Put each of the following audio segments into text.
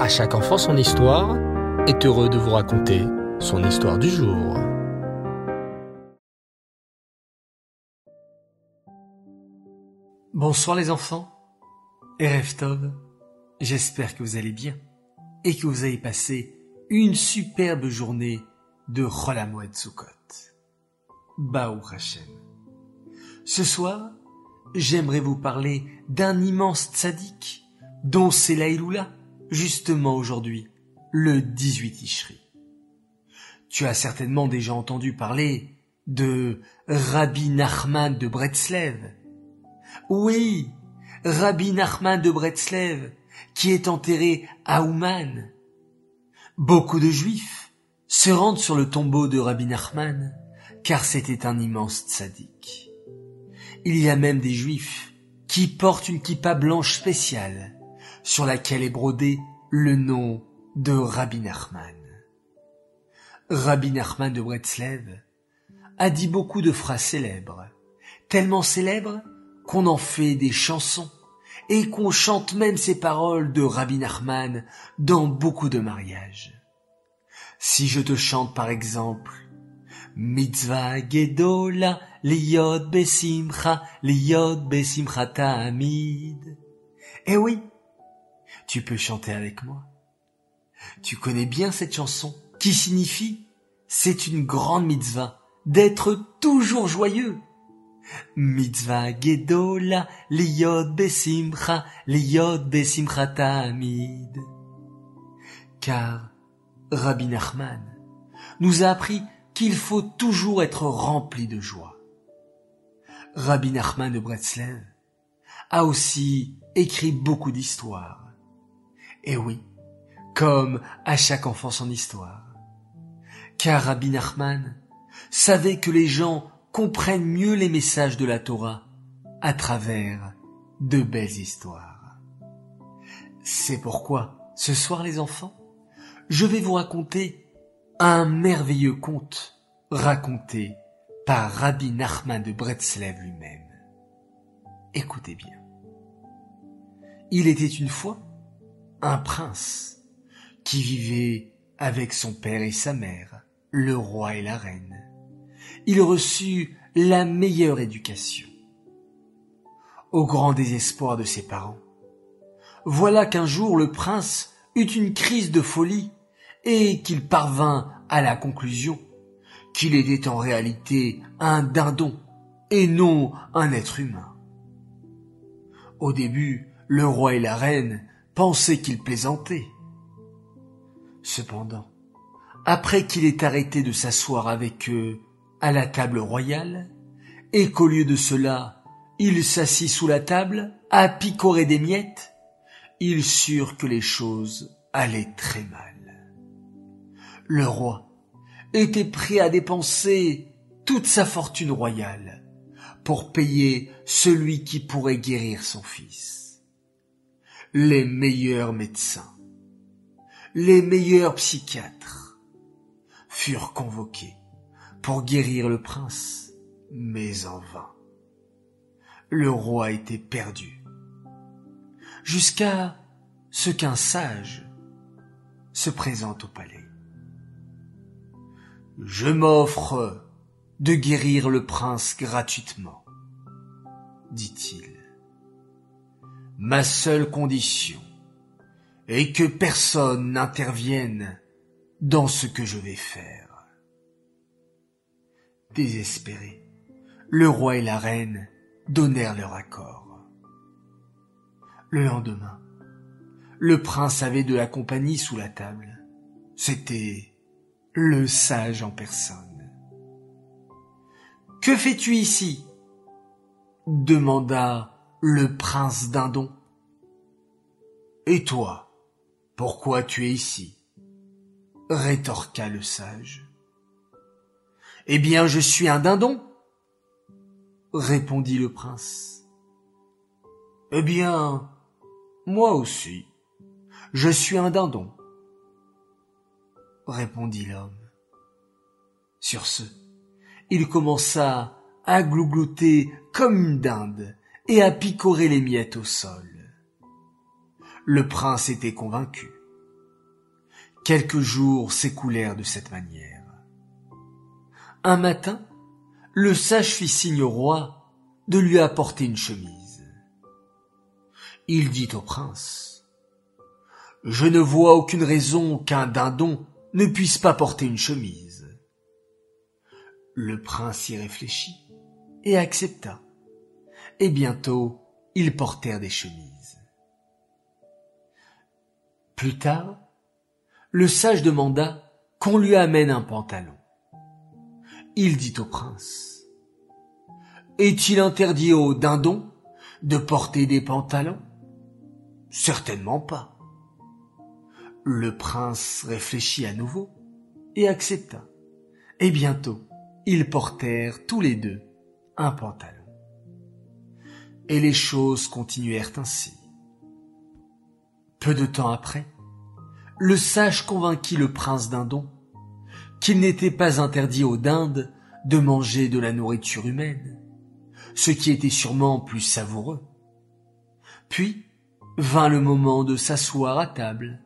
À chaque enfant son histoire est heureux de vous raconter son histoire du jour. Bonsoir les enfants. Erev Tov. J'espère que vous allez bien et que vous avez passé une superbe journée de Cholamoued Sukkot. Baou Hashem. Ce soir, j'aimerais vous parler d'un immense tzaddik dont c'est l'Aïloula, justement aujourd'hui, le 18 Ishri. Tu as certainement déjà entendu parler de Rabbi Nachman de Bretzlev. Oui, Rabbi Nachman de Bretzlev, qui est enterré à Ouman. Beaucoup de juifs se rendent sur le tombeau de Rabbi Nachman, car c'était un immense tzaddik. Il y a même des juifs qui portent une kippa blanche spéciale, sur laquelle est brodé le nom de Rabbi Nachman. Rabbi Nachman de Bretzlev a dit beaucoup de phrases célèbres, tellement célèbres qu'on en fait des chansons et qu'on chante même ces paroles de Rabbi Nachman dans beaucoup de mariages. Si je te chante par exemple Mitzvah Gedola Liyod Besimcha Liyod Besimcha Tamid. Eh oui, tu peux chanter avec moi. Tu connais bien cette chanson qui signifie c'est une grande mitzvah d'être toujours joyeux. Mitzvah gedola liyod besimcha liyod besimcha tamid. Car Rabbi Nachman nous a appris qu'il faut toujours être rempli de joie. Rabbi Nachman de Bretzlev a aussi écrit beaucoup d'histoires. Et oui, comme à chaque enfant son histoire. Car Rabbi Nachman savait que les gens comprennent mieux les messages de la Torah à travers de belles histoires. C'est pourquoi, ce soir les enfants, je vais vous raconter un merveilleux conte raconté par Rabbi Nachman de Bretzlev lui-même. Écoutez bien. Il était une fois un prince qui vivait avec son père et sa mère, le roi et la reine. Il reçut la meilleure éducation. Au grand désespoir de ses parents, voilà qu'un jour le prince eut une crise de folie et qu'il parvint à la conclusion qu'il était en réalité un dindon et non un être humain. Au début, le roi et la reine pensaient qu'il plaisantait. Cependant, après qu'il ait arrêté de s'asseoir avec eux à la table royale, et qu'au lieu de cela, il s'assit sous la table à picorer des miettes, ils surent que les choses allaient très mal. Le roi était prêt à dépenser toute sa fortune royale pour payer celui qui pourrait guérir son fils. Les meilleurs médecins, les meilleurs psychiatres furent convoqués pour guérir le prince, mais en vain. Le roi était perdu, jusqu'à ce qu'un sage se présente au palais. Je m'offre de guérir le prince gratuitement, dit-il. Ma seule condition est que personne n'intervienne dans ce que je vais faire. Désespérés, le roi et la reine donnèrent leur accord. Le lendemain, le prince avait de la compagnie sous la table. C'était le sage en personne. Que fais-tu ici? demanda le prince Dindon. Et toi, pourquoi tu es ici? rétorqua le sage. Eh bien, je suis un dindon, répondit le prince. Eh bien, moi aussi, je suis un dindon, répondit l'homme. Sur ce, il commença à glouglouter comme une dinde et à picorer les miettes au sol. Le prince était convaincu Quelques jours s'écoulèrent de cette manière. Un matin, le sage fit signe au roi de lui apporter une chemise. Il dit au prince, Je ne vois aucune raison qu'un dindon ne puisse pas porter une chemise. Le prince y réfléchit et accepta. Et bientôt, ils portèrent des chemises. Plus tard, le sage demanda qu'on lui amène un pantalon. Il dit au prince, Est-il interdit aux dindons de porter des pantalons? Certainement pas. Le prince réfléchit à nouveau et accepta. Et bientôt, ils portèrent tous les deux un pantalon. Et les choses continuèrent ainsi. Peu de temps après, le sage convainquit le prince d'Indon qu'il n'était pas interdit aux dindes de manger de la nourriture humaine, ce qui était sûrement plus savoureux. Puis vint le moment de s'asseoir à table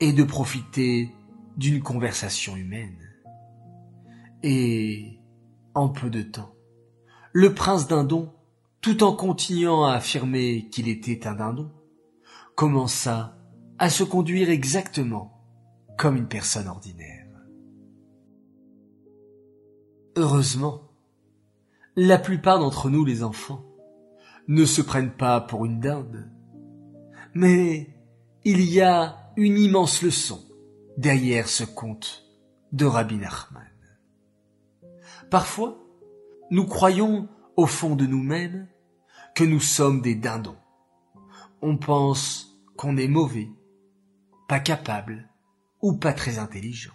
et de profiter d'une conversation humaine. Et, en peu de temps, le prince dindon, tout en continuant à affirmer qu'il était un dindon, commença à se conduire exactement comme une personne ordinaire. Heureusement, la plupart d'entre nous, les enfants, ne se prennent pas pour une dinde, mais il y a une immense leçon derrière ce conte de Rabbi Nachman. Parfois, nous croyons au fond de nous-mêmes que nous sommes des dindons. On pense qu'on est mauvais, pas capable ou pas très intelligent.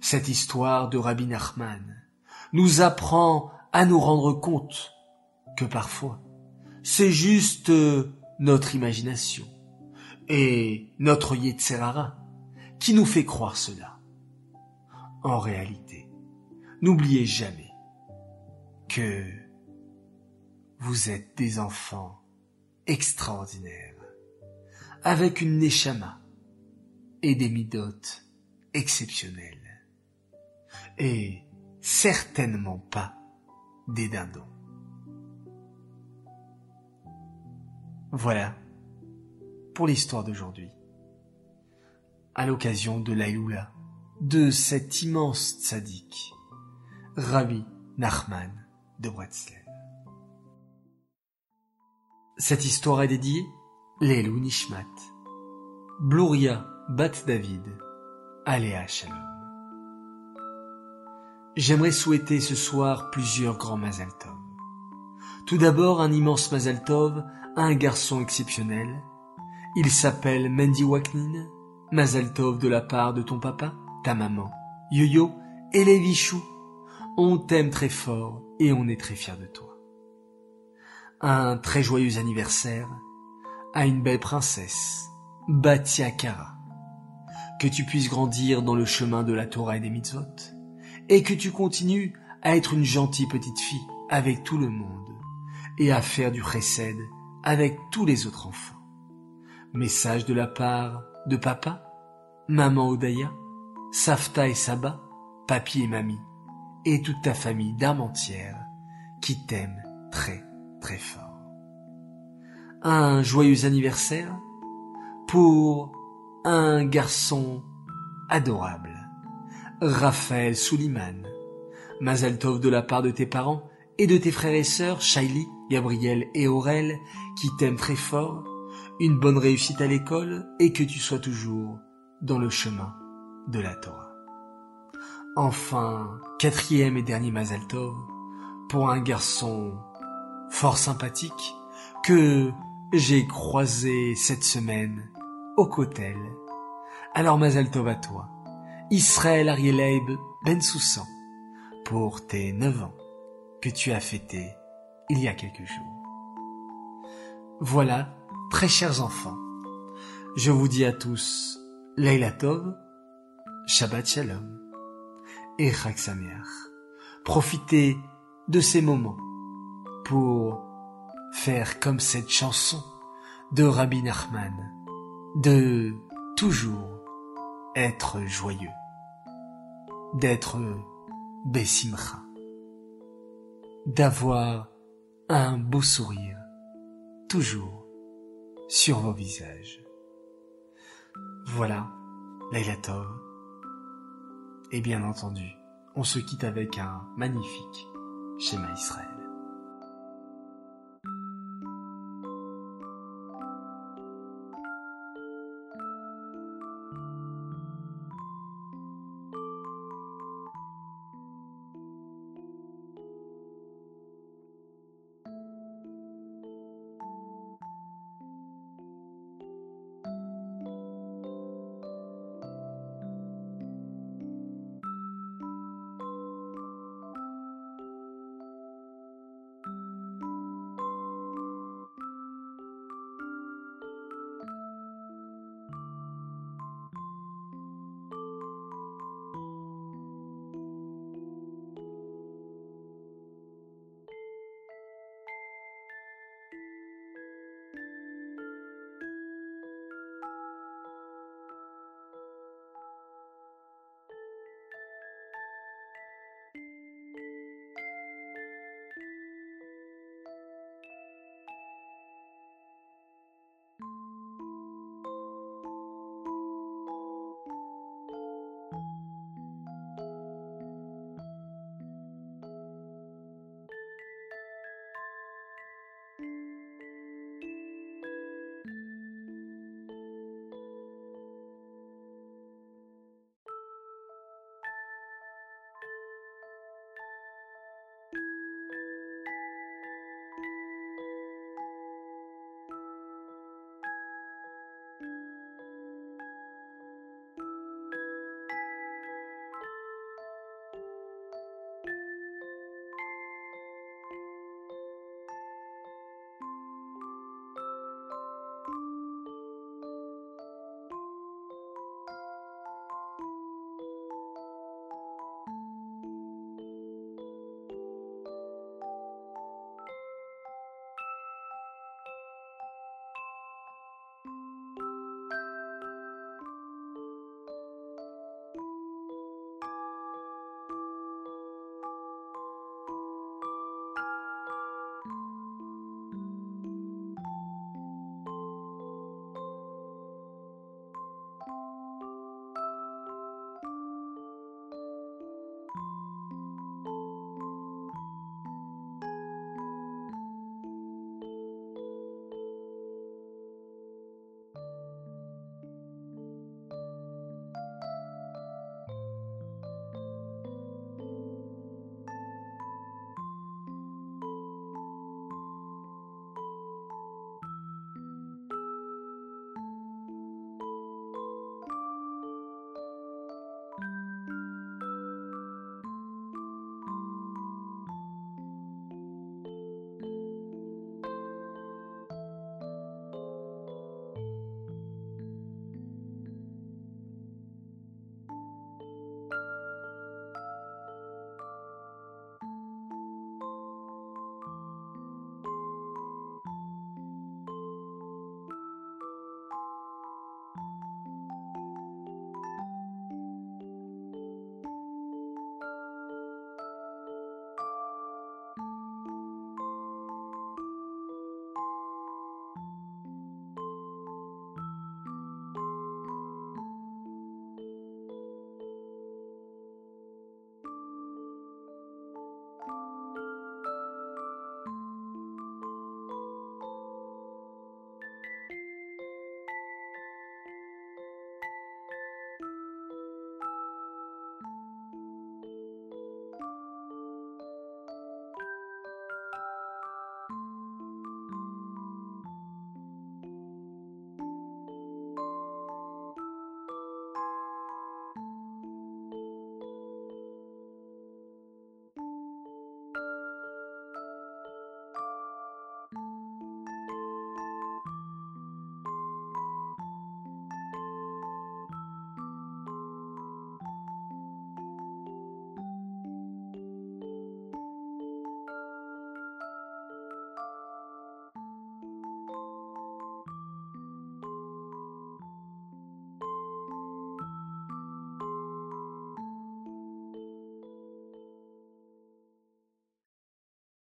Cette histoire de Rabbi Nachman nous apprend à nous rendre compte que parfois c'est juste notre imagination et notre Yetzerara qui nous fait croire cela. En réalité, n'oubliez jamais que vous êtes des enfants extraordinaires, avec une neshama et des midotes exceptionnelles, et certainement pas des dindons. Voilà pour l'histoire d'aujourd'hui. À l'occasion de l'Aïloula, de cet immense tzaddik, Rabbi Nachman de Bretzlen. Cette histoire est dédiée Lelou Nishmat, Bluria Bat David, Aléa Shalom. J'aimerais souhaiter ce soir plusieurs grands Mazal Tov. Tout d'abord un immense Mazal Tov à un garçon exceptionnel. Il s'appelle Mendy Waknin, Mazal Tov de la part de ton papa, ta maman, Yo-Yo et les Vichous on t'aime très fort et on est très fier de toi. Un très joyeux anniversaire à une belle princesse, Batia Kara. Que tu puisses grandir dans le chemin de la Torah et des mitzvot, et que tu continues à être une gentille petite fille avec tout le monde, et à faire du chesed avec tous les autres enfants. Message de la part de papa, maman Odaya, Safta et Saba, papy et mamie, et toute ta famille d'âme entière qui t'aime très très fort. Un joyeux anniversaire pour un garçon adorable, Raphaël Souliman, Mazel Tov de la part de tes parents et de tes frères et sœurs, Shaili, Gabriel et Aurel, qui t'aiment très fort, une bonne réussite à l'école et que tu sois toujours dans le chemin de la Torah. Enfin, quatrième et dernier Mazal pour un garçon fort sympathique que j'ai croisé cette semaine au Kotel. Alors Mazal à toi, Israël Arieleib Ben Soussan, pour tes neuf ans que tu as fêtés il y a quelques jours. Voilà, très chers enfants, je vous dis à tous Leila Tov, Shabbat Shalom et Profitez de ces moments pour faire comme cette chanson de Rabbi Nachman, de toujours être joyeux, d'être Bessimcha, d'avoir un beau sourire, toujours sur vos visages. Voilà, Laila Tov. Et bien entendu, on se quitte avec un magnifique schéma Israël.